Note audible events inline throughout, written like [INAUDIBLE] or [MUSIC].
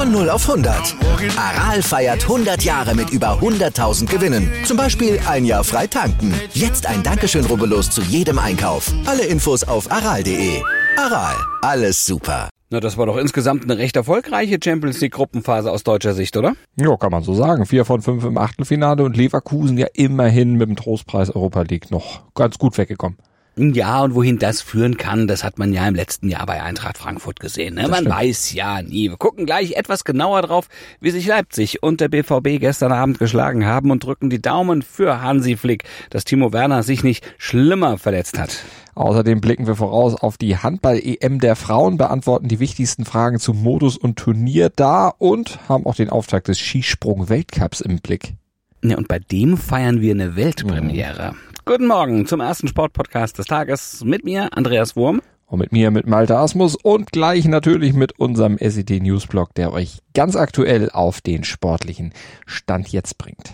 Von 0 auf 100. Aral feiert 100 Jahre mit über 100.000 Gewinnen. Zum Beispiel ein Jahr frei tanken. Jetzt ein Dankeschön, rubbellos zu jedem Einkauf. Alle Infos auf aral.de. Aral, alles super. Na, das war doch insgesamt eine recht erfolgreiche Champions League Gruppenphase aus deutscher Sicht, oder? Ja, kann man so sagen. Vier von fünf im Achtelfinale und Leverkusen ja immerhin mit dem Trostpreis Europa League noch ganz gut weggekommen. Ja, und wohin das führen kann, das hat man ja im letzten Jahr bei Eintracht Frankfurt gesehen. Ne? Man weiß ja nie. Wir gucken gleich etwas genauer drauf, wie sich Leipzig und der BVB gestern Abend geschlagen haben und drücken die Daumen für Hansi Flick, dass Timo Werner sich nicht schlimmer verletzt hat. Außerdem blicken wir voraus auf die Handball-EM der Frauen, beantworten die wichtigsten Fragen zu Modus und Turnier da und haben auch den Auftakt des Skisprung-Weltcups im Blick. Ja, und bei dem feiern wir eine Weltpremiere. Mhm. Guten Morgen zum ersten Sportpodcast des Tages mit mir, Andreas Wurm. Und mit mir, mit Malte Asmus und gleich natürlich mit unserem SED Newsblog, der euch ganz aktuell auf den sportlichen Stand jetzt bringt.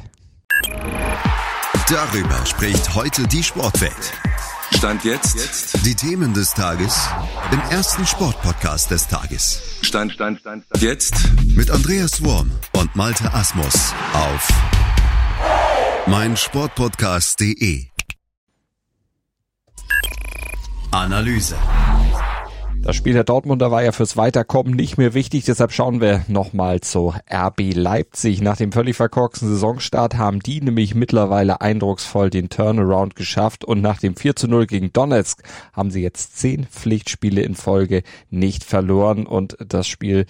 Darüber spricht heute die Sportwelt. Stand jetzt. Die Themen des Tages im ersten Sportpodcast des Tages. Stand, Stand, Stand, Stand. Jetzt. Mit Andreas Wurm und Malte Asmus auf meinsportpodcast.de Analyse. Das Spiel der Dortmunder war ja fürs Weiterkommen nicht mehr wichtig, deshalb schauen wir nochmal zu RB Leipzig. Nach dem völlig verkorksten Saisonstart haben die nämlich mittlerweile eindrucksvoll den Turnaround geschafft und nach dem 4 zu 0 gegen Donetsk haben sie jetzt zehn Pflichtspiele in Folge nicht verloren und das Spiel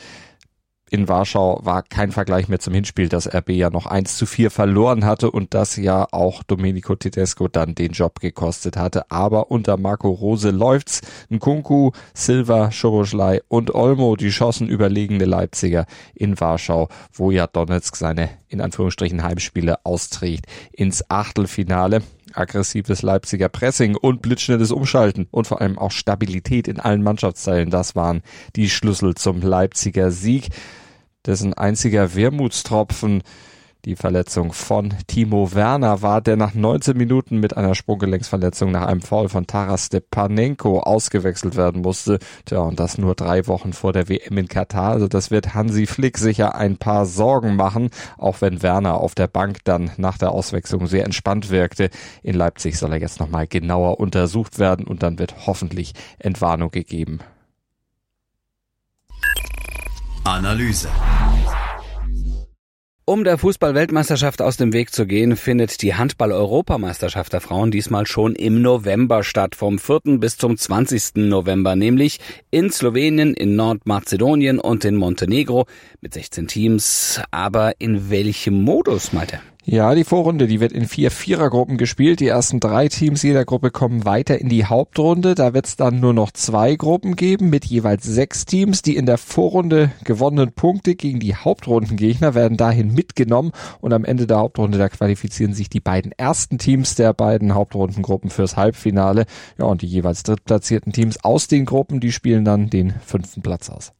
in Warschau war kein Vergleich mehr zum Hinspiel, dass RB ja noch 1 zu 4 verloren hatte und das ja auch Domenico Tedesco dann den Job gekostet hatte. Aber unter Marco Rose läuft's. Nkunku, Silva, Schoroschlei und Olmo, die schossen überlegene Leipziger in Warschau, wo ja Donetsk seine in Anführungsstrichen Heimspiele austrägt, ins Achtelfinale aggressives Leipziger Pressing und blitzschnelles Umschalten und vor allem auch Stabilität in allen Mannschaftsteilen. Das waren die Schlüssel zum Leipziger Sieg. Dessen einziger Wermutstropfen die Verletzung von Timo Werner war, der nach 19 Minuten mit einer Sprunggelenksverletzung nach einem Foul von Taras Stepanenko ausgewechselt werden musste. Tja, und das nur drei Wochen vor der WM in Katar. Also das wird Hansi Flick sicher ein paar Sorgen machen, auch wenn Werner auf der Bank dann nach der Auswechslung sehr entspannt wirkte. In Leipzig soll er jetzt nochmal genauer untersucht werden und dann wird hoffentlich Entwarnung gegeben. Analyse. Um der Fußball-Weltmeisterschaft aus dem Weg zu gehen, findet die Handball-Europameisterschaft der Frauen diesmal schon im November statt, vom 4. bis zum 20. November, nämlich in Slowenien, in Nordmazedonien und in Montenegro mit 16 Teams. Aber in welchem Modus, Malte? Ja, die Vorrunde, die wird in vier Vierergruppen gespielt. Die ersten drei Teams jeder Gruppe kommen weiter in die Hauptrunde. Da wird es dann nur noch zwei Gruppen geben mit jeweils sechs Teams. Die in der Vorrunde gewonnenen Punkte gegen die Hauptrundengegner werden dahin mitgenommen und am Ende der Hauptrunde da qualifizieren sich die beiden ersten Teams der beiden Hauptrundengruppen fürs Halbfinale. Ja, und die jeweils drittplatzierten Teams aus den Gruppen, die spielen dann den fünften Platz aus.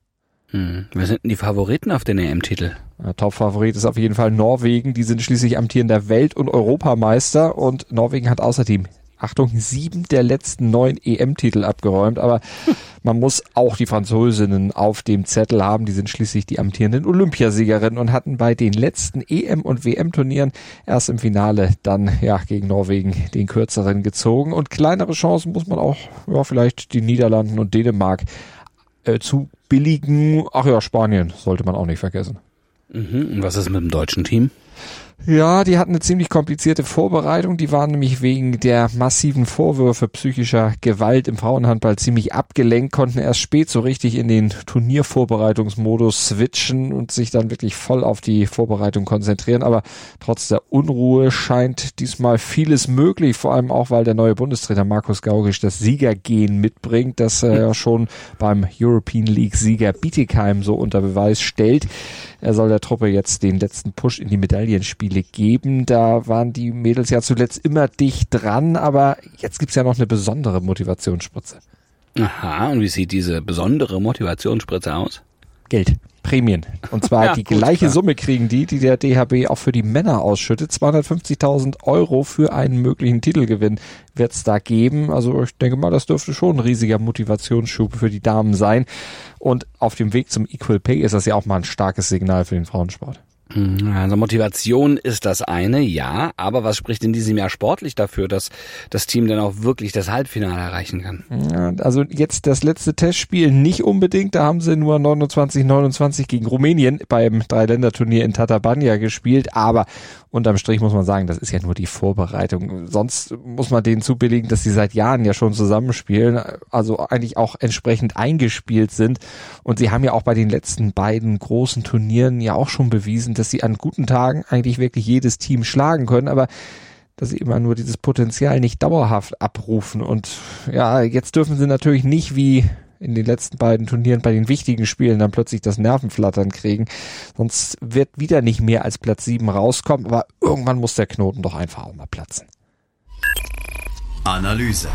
Hm. Wer sind denn die Favoriten auf den EM-Titel? Top-Favorit ist auf jeden Fall Norwegen. Die sind schließlich amtierender Welt- und Europameister und Norwegen hat außerdem Achtung, sieben der letzten neun EM-Titel abgeräumt, aber [LAUGHS] man muss auch die Französinnen auf dem Zettel haben. Die sind schließlich die amtierenden Olympiasiegerinnen und hatten bei den letzten EM- und WM-Turnieren erst im Finale dann ja gegen Norwegen den kürzeren gezogen. Und kleinere Chancen muss man auch ja, vielleicht die Niederlanden und Dänemark äh, zu billigen. Ach ja, Spanien sollte man auch nicht vergessen. Mhm. Und was ist mit dem deutschen Team? Ja, die hatten eine ziemlich komplizierte Vorbereitung. Die waren nämlich wegen der massiven Vorwürfe psychischer Gewalt im Frauenhandball ziemlich abgelenkt, konnten erst spät so richtig in den Turniervorbereitungsmodus switchen und sich dann wirklich voll auf die Vorbereitung konzentrieren. Aber trotz der Unruhe scheint diesmal vieles möglich, vor allem auch, weil der neue Bundestrainer Markus Gaugisch das Siegergehen mitbringt, das er ja schon beim European League Sieger Bietigheim so unter Beweis stellt. Er soll der Truppe jetzt den letzten Push in die Medaillenspiele geben. Da waren die Mädels ja zuletzt immer dicht dran, aber jetzt gibt's ja noch eine besondere Motivationsspritze. Aha, und wie sieht diese besondere Motivationsspritze aus? Geld. Prämien. Und zwar [LAUGHS] Ja, die gut, gleiche klar. Summe kriegen die, die der DHB auch für die Männer ausschüttet. 250.000 Euro für einen möglichen Titelgewinn wird's da geben. Also ich denke mal, das dürfte schon ein riesiger Motivationsschub für die Damen sein. Und auf dem Weg zum Equal Pay ist das ja auch mal ein starkes Signal für den Frauensport. Also Motivation ist das eine, ja, aber was spricht in diesem Jahr sportlich dafür, dass das Team dann auch wirklich das Halbfinale erreichen kann? Ja, also jetzt das letzte Testspiel nicht unbedingt. Da haben sie nur 29-29 gegen Rumänien beim Dreiländerturnier in Tatabanya gespielt. Aber unterm Strich muss man sagen, das ist ja nur die Vorbereitung. Sonst muss man denen zubilligen, dass sie seit Jahren ja schon zusammenspielen. Also eigentlich auch entsprechend eingespielt sind. Und sie haben ja auch bei den letzten beiden großen Turnieren ja auch schon bewiesen, dass sie an guten Tagen eigentlich wirklich jedes Team schlagen können. Aber dass sie immer nur dieses Potenzial nicht dauerhaft abrufen. Und ja, jetzt dürfen sie natürlich nicht wie in den letzten beiden Turnieren bei den wichtigen Spielen dann plötzlich das Nervenflattern kriegen. Sonst wird wieder nicht mehr als Platz sieben rauskommen. Aber irgendwann muss der Knoten doch einfach auch mal platzen. Analyse.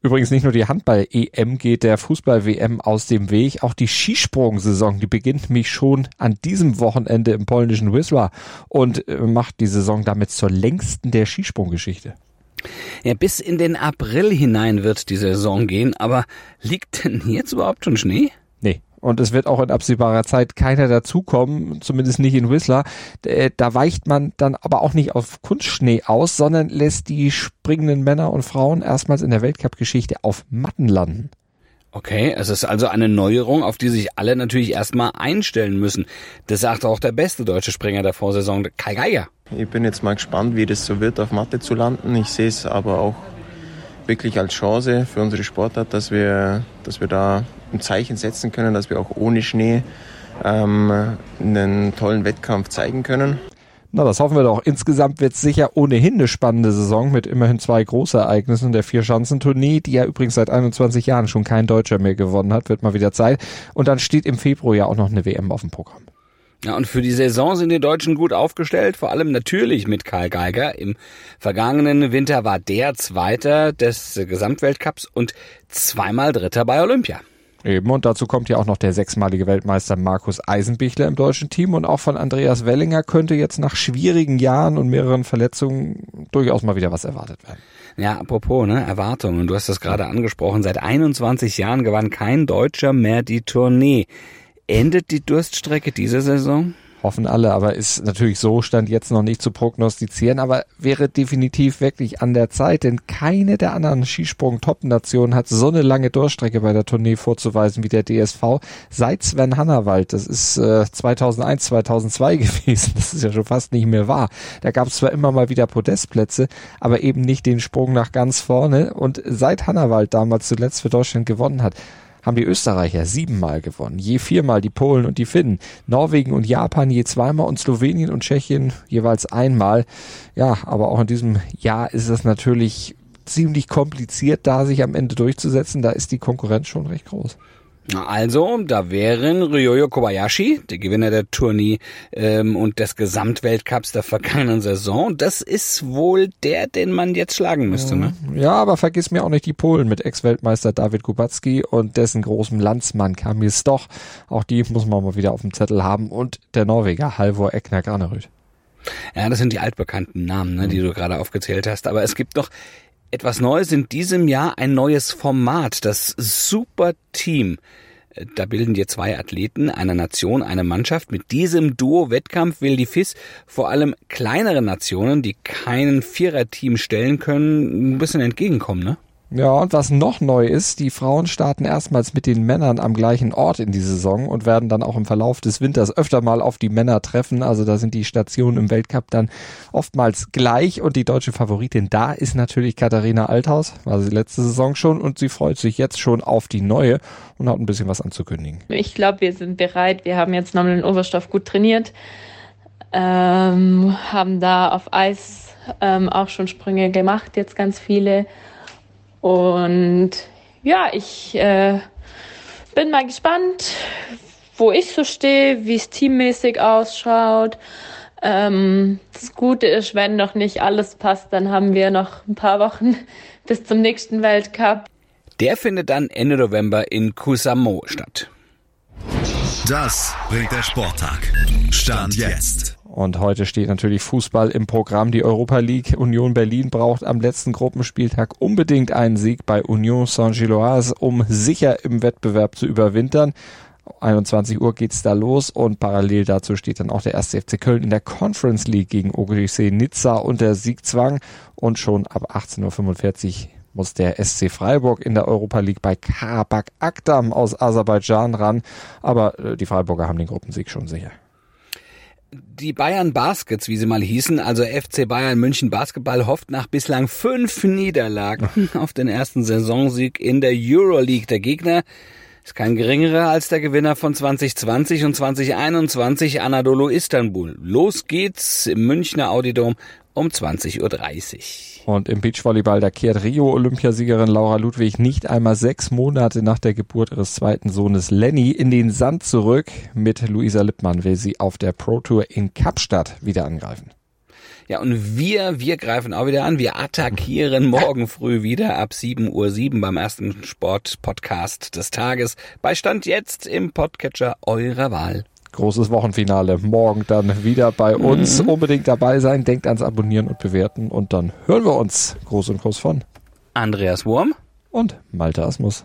Übrigens nicht nur die Handball-EM geht der Fußball-WM aus dem Weg, auch die Skisprung-Saison, die beginnt mich schon an diesem Wochenende im polnischen Wisła und äh, macht die Saison damit zur längsten der Skisprunggeschichte. Ja, bis in den April hinein wird die Saison gehen, aber liegt denn jetzt überhaupt schon Schnee? Und es wird auch in absehbarer Zeit keiner dazukommen, zumindest nicht in Whistler. Äh, Da weicht man dann aber auch nicht auf Kunstschnee aus, sondern lässt die springenden Männer und Frauen erstmals in der Weltcup-Geschichte auf Matten landen. Okay, es ist also eine Neuerung, auf die sich alle natürlich erstmal einstellen müssen. Das sagt auch der beste deutsche Springer der Vorsaison, Kai Geiger. Ich bin jetzt mal gespannt, wie das so wird, auf Matte zu landen. Ich sehe es aber auch wirklich als Chance für unsere Sportart, dass wir, dass wir da ein Zeichen setzen können, dass wir auch ohne Schnee ähm, einen tollen Wettkampf zeigen können. Na, das hoffen wir doch. Insgesamt wird es sicher ohnehin eine spannende Saison mit immerhin zwei Großereignissen der Vierschanzentournee, die ja übrigens seit 21 Jahren schon kein Deutscher mehr gewonnen hat, wird mal wieder Zeit. Und dann steht im Februar ja auch noch eine WM auf dem Programm. Ja, und für die Saison sind die Deutschen gut aufgestellt, vor allem natürlich mit Karl Geiger. Im vergangenen Winter war der Zweiter des Gesamtweltcups und zweimal Dritter bei Olympia. Eben, und dazu kommt ja auch noch der sechsmalige Weltmeister Markus Eisenbichler im deutschen Team und auch von Andreas Wellinger könnte jetzt nach schwierigen Jahren und mehreren Verletzungen durchaus mal wieder was erwartet werden. Ja, apropos, ne, Erwartungen. Du hast das gerade angesprochen. Seit 21 Jahren gewann kein Deutscher mehr die Tournee. Endet die Durststrecke diese Saison? Hoffen alle, aber ist natürlich so, stand jetzt noch nicht zu prognostizieren, aber wäre definitiv wirklich an der Zeit, denn keine der anderen Skisprung-Top-Nationen hat so eine lange Durchstrecke bei der Tournee vorzuweisen wie der DSV seit Sven Hannawald. Das ist äh, 2001, 2002 [LAUGHS] gewesen. Das ist ja schon fast nicht mehr wahr. Da gab es zwar immer mal wieder Podestplätze, aber eben nicht den Sprung nach ganz vorne. Und seit Hannawald damals zuletzt für Deutschland gewonnen hat, haben die Österreicher siebenmal gewonnen, je viermal die Polen und die Finnen, Norwegen und Japan je zweimal und Slowenien und Tschechien jeweils einmal. Ja, aber auch in diesem Jahr ist es natürlich ziemlich kompliziert, da sich am Ende durchzusetzen. Da ist die Konkurrenz schon recht groß. Also, da wären Ryoyo Kobayashi, der Gewinner der Tournee ähm, und des Gesamtweltcups der vergangenen Saison. Das ist wohl der, den man jetzt schlagen müsste, ne? Ja, aber vergiss mir auch nicht die Polen mit Ex-Weltmeister David Kubacki und dessen großem Landsmann Kamil Stoch. Auch die muss man mal wieder auf dem Zettel haben. Und der Norweger Halvor Egner Granerüth. Ja, das sind die altbekannten Namen, ne, die du gerade aufgezählt hast. Aber es gibt noch etwas Neues in diesem Jahr, ein neues Format, das Super Team. Äh, Da bilden dir zwei Athleten, eine Nation, eine Mannschaft. Mit diesem Duo-Wettkampf will die FIS vor allem kleinere Nationen, die keinen Viererteam stellen können, ein bisschen entgegenkommen, ne? Ja, und was noch neu ist, die Frauen starten erstmals mit den Männern am gleichen Ort in die Saison und werden dann auch im Verlauf des Winters öfter mal auf die Männer treffen. Also da sind die Stationen im Weltcup dann oftmals gleich und die deutsche Favoritin da ist natürlich Katharina Althaus, war sie letzte Saison schon und sie freut sich jetzt schon auf die neue und hat ein bisschen was anzukündigen. Ich glaube, wir sind bereit. Wir haben jetzt nochmal den Oberstoff gut trainiert, ähm, haben da auf Eis ähm, auch schon Sprünge gemacht, jetzt ganz viele und ja, ich äh, bin mal gespannt, wo ich so stehe, wie es teammäßig ausschaut. Ähm, das Gute ist, wenn noch nicht alles passt, dann haben wir noch ein paar Wochen [LAUGHS] bis zum nächsten Weltcup. Der findet dann Ende November in Kusamo statt. Das bringt der Sporttag. Stand jetzt. Und heute steht natürlich Fußball im Programm. Die Europa League Union Berlin braucht am letzten Gruppenspieltag unbedingt einen Sieg bei Union Saint-Gilloise, um sicher im Wettbewerb zu überwintern. 21 Uhr geht's da los und parallel dazu steht dann auch der erste FC Köln in der Conference League gegen OGC Nizza unter Siegzwang und schon ab 18.45 Uhr muss der SC Freiburg in der Europa League bei Karabakh Akdam aus Aserbaidschan ran, aber äh, die Freiburger haben den Gruppensieg schon sicher die Bayern Baskets, wie sie mal hießen, also FC Bayern München Basketball, hofft nach bislang fünf Niederlagen [LAUGHS] auf den ersten Saisonsieg in der Euroleague. Der Gegner ist kein geringerer als der Gewinner von 2020 und 2021, Anadolu Istanbul. Los geht's im Münchner Audidom um 20.30 Uhr. Und im Beachvolleyball, da kehrt Rio-Olympiasiegerin Laura Ludwig nicht einmal sechs Monate nach der Geburt ihres zweiten Sohnes Lenny in den Sand zurück. Mit Luisa Lippmann will sie auf der Pro Tour in Kapstadt wieder angreifen. Ja, und wir, wir greifen auch wieder an. Wir attackieren morgen früh wieder ab 7.07 Uhr beim ersten Sport-Podcast des Tages. Bei Stand jetzt im Podcatcher eurer Wahl. Großes Wochenfinale. Morgen dann wieder bei uns. Mhm. Unbedingt dabei sein. Denkt ans Abonnieren und Bewerten. Und dann hören wir uns. Groß und groß von Andreas Wurm und Malte Asmus.